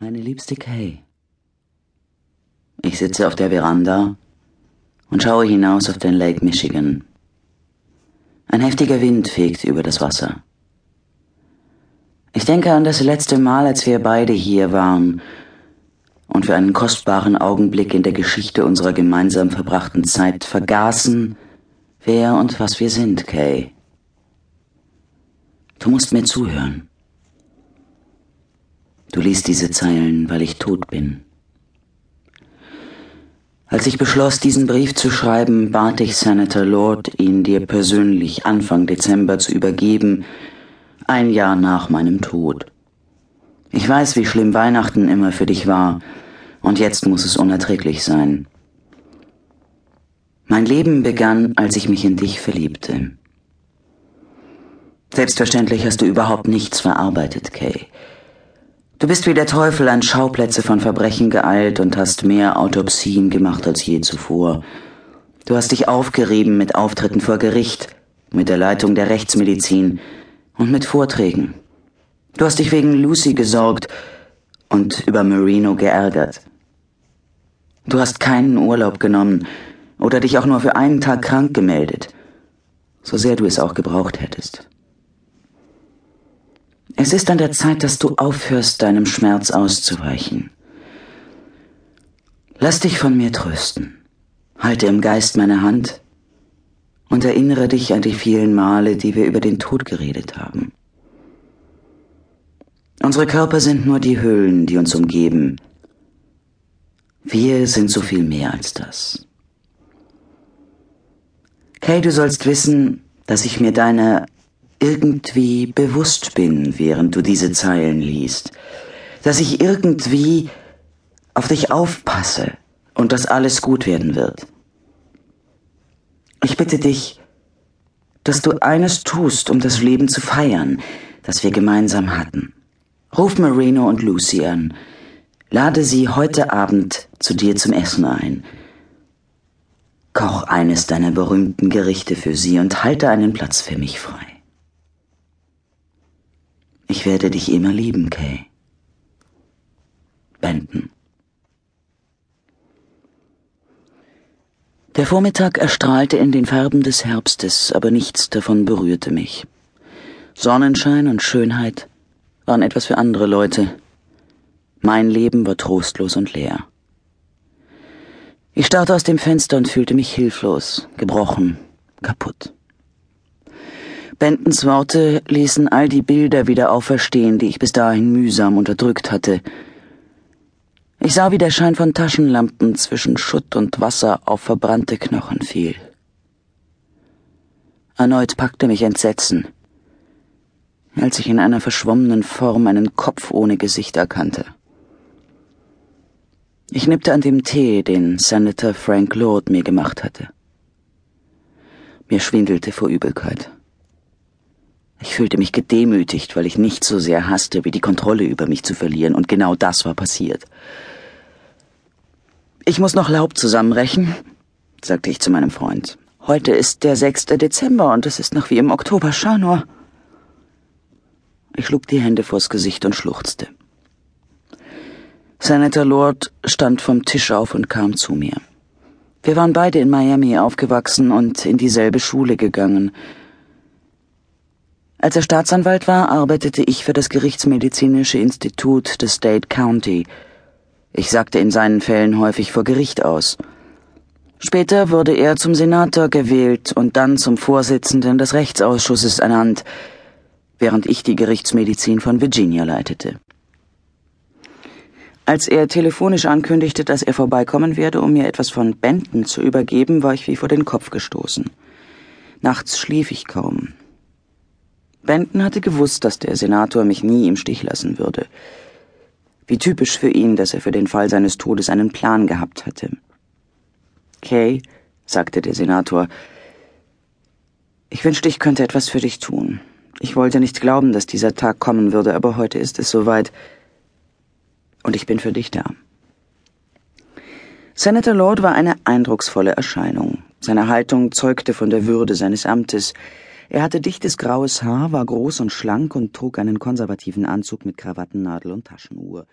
Meine liebste Kay. Ich sitze auf der Veranda und schaue hinaus auf den Lake Michigan. Ein heftiger Wind fegt über das Wasser. Ich denke an das letzte Mal, als wir beide hier waren und für einen kostbaren Augenblick in der Geschichte unserer gemeinsam verbrachten Zeit vergaßen, wer und was wir sind, Kay. Du musst mir zuhören. Du liest diese Zeilen, weil ich tot bin. Als ich beschloss, diesen Brief zu schreiben, bat ich Senator Lord, ihn dir persönlich Anfang Dezember zu übergeben, ein Jahr nach meinem Tod. Ich weiß, wie schlimm Weihnachten immer für dich war, und jetzt muss es unerträglich sein. Mein Leben begann, als ich mich in dich verliebte. Selbstverständlich hast du überhaupt nichts verarbeitet, Kay. Du bist wie der Teufel an Schauplätze von Verbrechen geeilt und hast mehr Autopsien gemacht als je zuvor. Du hast dich aufgerieben mit Auftritten vor Gericht, mit der Leitung der Rechtsmedizin und mit Vorträgen. Du hast dich wegen Lucy gesorgt und über Marino geärgert. Du hast keinen Urlaub genommen oder dich auch nur für einen Tag krank gemeldet, so sehr du es auch gebraucht hättest. Es ist an der Zeit, dass du aufhörst, deinem Schmerz auszuweichen. Lass dich von mir trösten. Halte im Geist meine Hand und erinnere dich an die vielen Male, die wir über den Tod geredet haben. Unsere Körper sind nur die Höhlen, die uns umgeben. Wir sind so viel mehr als das. Kay, du sollst wissen, dass ich mir deine irgendwie bewusst bin, während du diese Zeilen liest, dass ich irgendwie auf dich aufpasse und dass alles gut werden wird. Ich bitte dich, dass du eines tust, um das Leben zu feiern, das wir gemeinsam hatten. Ruf Marino und Lucy an. Lade sie heute Abend zu dir zum Essen ein. Koch eines deiner berühmten Gerichte für sie und halte einen Platz für mich frei. Ich werde dich immer lieben, Kay. Benton. Der Vormittag erstrahlte in den Farben des Herbstes, aber nichts davon berührte mich. Sonnenschein und Schönheit waren etwas für andere Leute. Mein Leben war trostlos und leer. Ich starrte aus dem Fenster und fühlte mich hilflos, gebrochen, kaputt. Bentons Worte ließen all die Bilder wieder auferstehen, die ich bis dahin mühsam unterdrückt hatte. Ich sah, wie der Schein von Taschenlampen zwischen Schutt und Wasser auf verbrannte Knochen fiel. Erneut packte mich Entsetzen, als ich in einer verschwommenen Form einen Kopf ohne Gesicht erkannte. Ich nippte an dem Tee, den Senator Frank Lord mir gemacht hatte. Mir schwindelte vor Übelkeit. Ich fühlte mich gedemütigt, weil ich nicht so sehr hasste, wie die Kontrolle über mich zu verlieren, und genau das war passiert. Ich muss noch Laub zusammenrechen, sagte ich zu meinem Freund. Heute ist der 6. Dezember und es ist noch wie im Oktober. Schau nur. Ich schlug die Hände vors Gesicht und schluchzte. Senator Lord stand vom Tisch auf und kam zu mir. Wir waren beide in Miami aufgewachsen und in dieselbe Schule gegangen. Als er Staatsanwalt war, arbeitete ich für das Gerichtsmedizinische Institut des State County. Ich sagte in seinen Fällen häufig vor Gericht aus. Später wurde er zum Senator gewählt und dann zum Vorsitzenden des Rechtsausschusses ernannt, während ich die Gerichtsmedizin von Virginia leitete. Als er telefonisch ankündigte, dass er vorbeikommen werde, um mir etwas von Benton zu übergeben, war ich wie vor den Kopf gestoßen. Nachts schlief ich kaum. Benton hatte gewusst, dass der Senator mich nie im Stich lassen würde. Wie typisch für ihn, dass er für den Fall seines Todes einen Plan gehabt hatte. Kay, sagte der Senator, ich wünschte, ich könnte etwas für dich tun. Ich wollte nicht glauben, dass dieser Tag kommen würde, aber heute ist es soweit. Und ich bin für dich da. Senator Lord war eine eindrucksvolle Erscheinung. Seine Haltung zeugte von der Würde seines Amtes. Er hatte dichtes graues Haar, war groß und schlank und trug einen konservativen Anzug mit Krawattennadel und Taschenuhr.